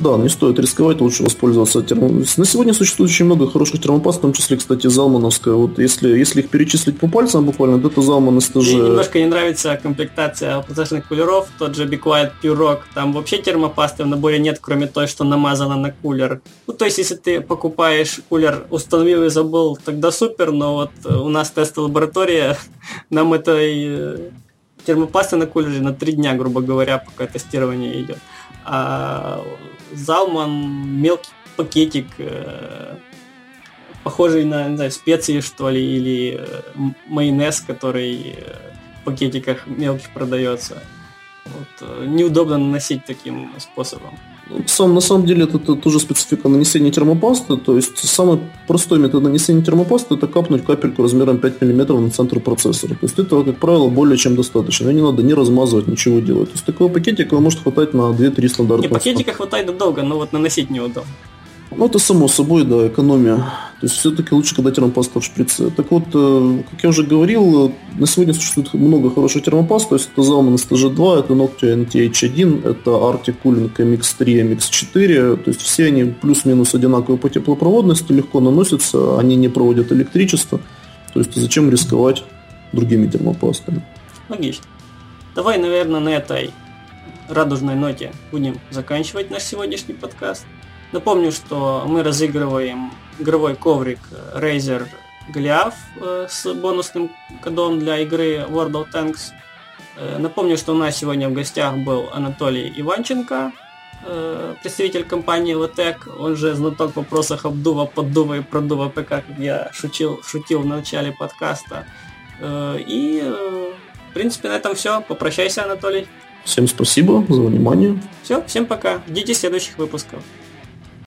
Да, не стоит рисковать, лучше воспользоваться термо... На сегодня существует очень много хороших термопаст, в том числе, кстати, Залмановская. Вот если, если их перечислить по пальцам буквально, то это Залман STG.
Мне немножко не нравится комплектация процессорных кулеров, тот же Be Quiet Pure Rock. Там вообще термопасты в наборе нет, кроме той, что намазана на кулер. Ну, то есть, если ты покупаешь кулер, установил и забыл, тогда супер, но вот у нас тестовая лаборатория, нам этой э, термопасты на кулере на три дня, грубо говоря, пока тестирование идет. А Залман мелкий пакетик, э, похожий на, не знаю, специи, что ли, или э, майонез, который э, в пакетиках мелких продается. Вот, неудобно наносить таким способом.
Сам, на самом деле это, это тоже специфика нанесения термопасты. То есть самый простой метод нанесения термопасты это капнуть капельку размером 5 мм на центр процессора. То есть этого, как правило, более чем достаточно. И не надо не размазывать, ничего делать. То есть такого пакетика может хватать на 2-3 стандартных.
И пакетика хватает долго, но вот наносить неудобно.
Ну, это само собой, да, экономия. То есть все-таки лучше, когда термопаста в шприце. Так вот, э, как я уже говорил, на сегодня существует много хороших термопаст. То есть это Zalman STG2, это Noctua NTH1, это Arctic Cooling MX3, MX4. То есть все они плюс-минус одинаковые по теплопроводности, легко наносятся, они не проводят электричество. То есть зачем рисковать другими термопастами?
Логично. Давай, наверное, на этой радужной ноте будем заканчивать наш сегодняшний подкаст. Напомню, что мы разыгрываем игровой коврик Razer Goliath э, с бонусным кодом для игры World of Tanks. Э, напомню, что у нас сегодня в гостях был Анатолий Иванченко, э, представитель компании Lotec, он же знаток в вопросах обдува, поддува и продува ПК, как я шутил, шутил в начале подкаста. И, в принципе, на этом все. Попрощайся, Анатолий.
Всем спасибо за внимание.
Все, всем пока. Ждите следующих выпусков.